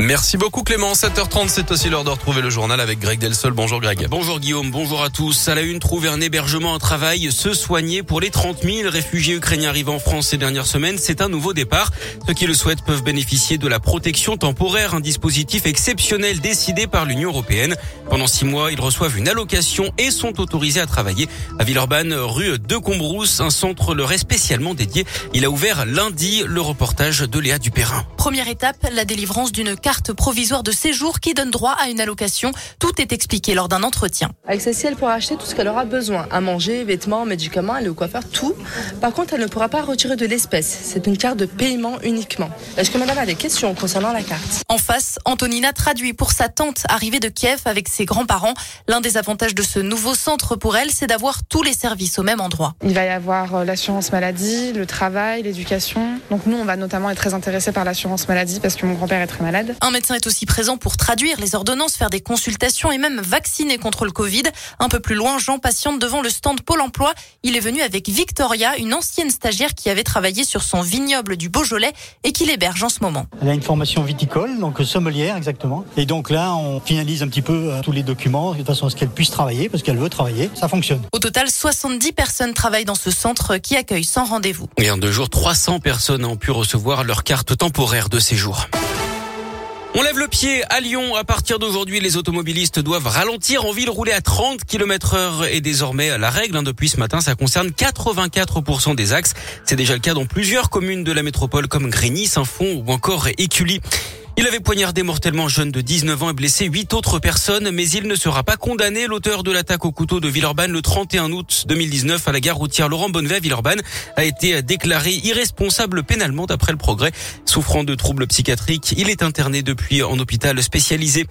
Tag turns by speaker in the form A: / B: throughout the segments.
A: Merci beaucoup Clément. 7h30, c'est aussi l'heure de retrouver le journal avec Greg Delsol. Bonjour Greg.
B: Bonjour Guillaume, bonjour à tous. À la une, trouver un hébergement, un travail, se soigner pour les 30 000 réfugiés ukrainiens arrivés en France ces dernières semaines. C'est un nouveau départ. Ceux qui le souhaitent peuvent bénéficier de la protection temporaire, un dispositif exceptionnel décidé par l'Union européenne. Pendant six mois, ils reçoivent une allocation et sont autorisés à travailler à Villeurbanne, rue de Combrousse. Un centre leur est spécialement dédié. Il a ouvert lundi le reportage de Léa Dupérin.
C: Première étape, la délivrance d'une carte provisoire de séjour qui donne droit à une allocation. Tout est expliqué lors d'un entretien.
D: Avec celle-ci, elle pourra acheter tout ce qu'elle aura besoin. À manger, vêtements, médicaments, aller au coiffeur, tout. Par contre, elle ne pourra pas retirer de l'espèce. C'est une carte de paiement uniquement. Est-ce que madame a des questions concernant la carte?
C: En face, Antonina traduit pour sa tante arrivée de Kiev avec ses grands-parents. L'un des avantages de ce nouveau centre pour elle, c'est d'avoir tous les services au même endroit.
E: Il va y avoir euh, l'assurance maladie, le travail, l'éducation. Donc nous, on va notamment être très intéressés par l'assurance maladie parce que mon grand-père est très malade.
C: Un médecin est aussi présent pour traduire les ordonnances, faire des consultations et même vacciner contre le Covid. Un peu plus loin, Jean patiente devant le stand Pôle emploi. Il est venu avec Victoria, une ancienne stagiaire qui avait travaillé sur son vignoble du Beaujolais et qui l'héberge en ce moment.
F: Elle a une formation viticole, donc sommelière exactement. Et donc là, on finalise un petit peu euh, tous les documents de façon à ce qu'elle puisse travailler parce qu'elle veut travailler. Ça fonctionne.
C: Au total, 70 personnes travaillent dans ce centre qui accueille sans rendez-vous.
B: Et en deux jours, 300 personnes ont pu recevoir leur carte temporaire de séjour. On lève le pied à Lyon. À partir d'aujourd'hui, les automobilistes doivent ralentir en ville. Rouler à 30 km heure est désormais la règle. Hein. Depuis ce matin, ça concerne 84% des axes. C'est déjà le cas dans plusieurs communes de la métropole comme Grigny, Saint-Fond ou encore Écully. Il avait poignardé mortellement un jeune de 19 ans et blessé huit autres personnes, mais il ne sera pas condamné. L'auteur de l'attaque au couteau de Villeurbanne le 31 août 2019 à la gare routière Laurent Bonnevet à Villeurbanne a été déclaré irresponsable pénalement d'après le progrès. Souffrant de troubles psychiatriques, il est interné depuis en hôpital spécialisé.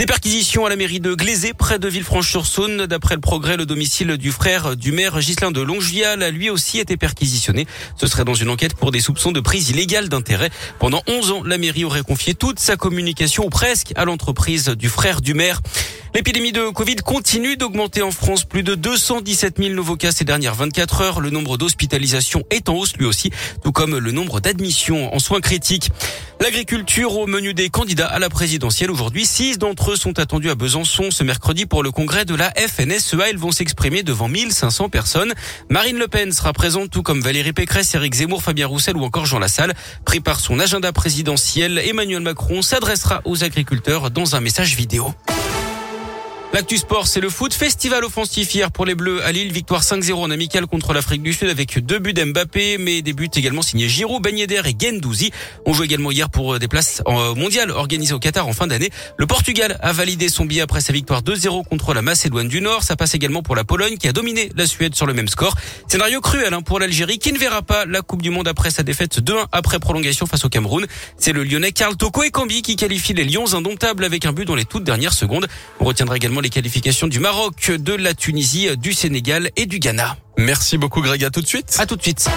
B: Des perquisitions à la mairie de Glazé, près de Villefranche-sur-Saône. D'après le progrès, le domicile du frère du maire Ghislain de Longvial a lui aussi été perquisitionné. Ce serait dans une enquête pour des soupçons de prise illégale d'intérêt. Pendant 11 ans, la mairie aurait confié toute sa communication presque à l'entreprise du frère du maire. L'épidémie de Covid continue d'augmenter en France. Plus de 217 000 nouveaux cas ces dernières 24 heures. Le nombre d'hospitalisations est en hausse lui aussi, tout comme le nombre d'admissions en soins critiques. L'agriculture au menu des candidats à la présidentielle aujourd'hui. Six d'entre eux sont attendus à Besançon ce mercredi pour le congrès de la FNSEA. Ils vont s'exprimer devant 1500 personnes. Marine Le Pen sera présente tout comme Valérie Pécresse, Eric Zemmour, Fabien Roussel ou encore Jean Lassalle. Pris par son agenda présidentiel, Emmanuel Macron s'adressera aux agriculteurs dans un message vidéo. L'actu sport, c'est le foot. Festival offensif hier pour les Bleus à Lille. Victoire 5-0 en amical contre l'Afrique du Sud avec deux buts d'Mbappé, mais des buts également signés Giroud, Ben Yedder et Gendouzi. On joue également hier pour des places mondiales organisées au Qatar en fin d'année. Le Portugal a validé son billet après sa victoire 2-0 contre la Macédoine du Nord. Ça passe également pour la Pologne qui a dominé la Suède sur le même score. Scénario cruel hein, pour l'Algérie qui ne verra pas la Coupe du Monde après sa défaite 2-1 après prolongation face au Cameroun. C'est le Lyonnais Karl Toko et Cambi qui qualifie les Lions indomptables avec un but dans les toutes dernières secondes. On retiendra également les qualifications du Maroc, de la Tunisie, du Sénégal et du Ghana.
A: Merci beaucoup Greg, à tout de suite.
B: À tout de suite.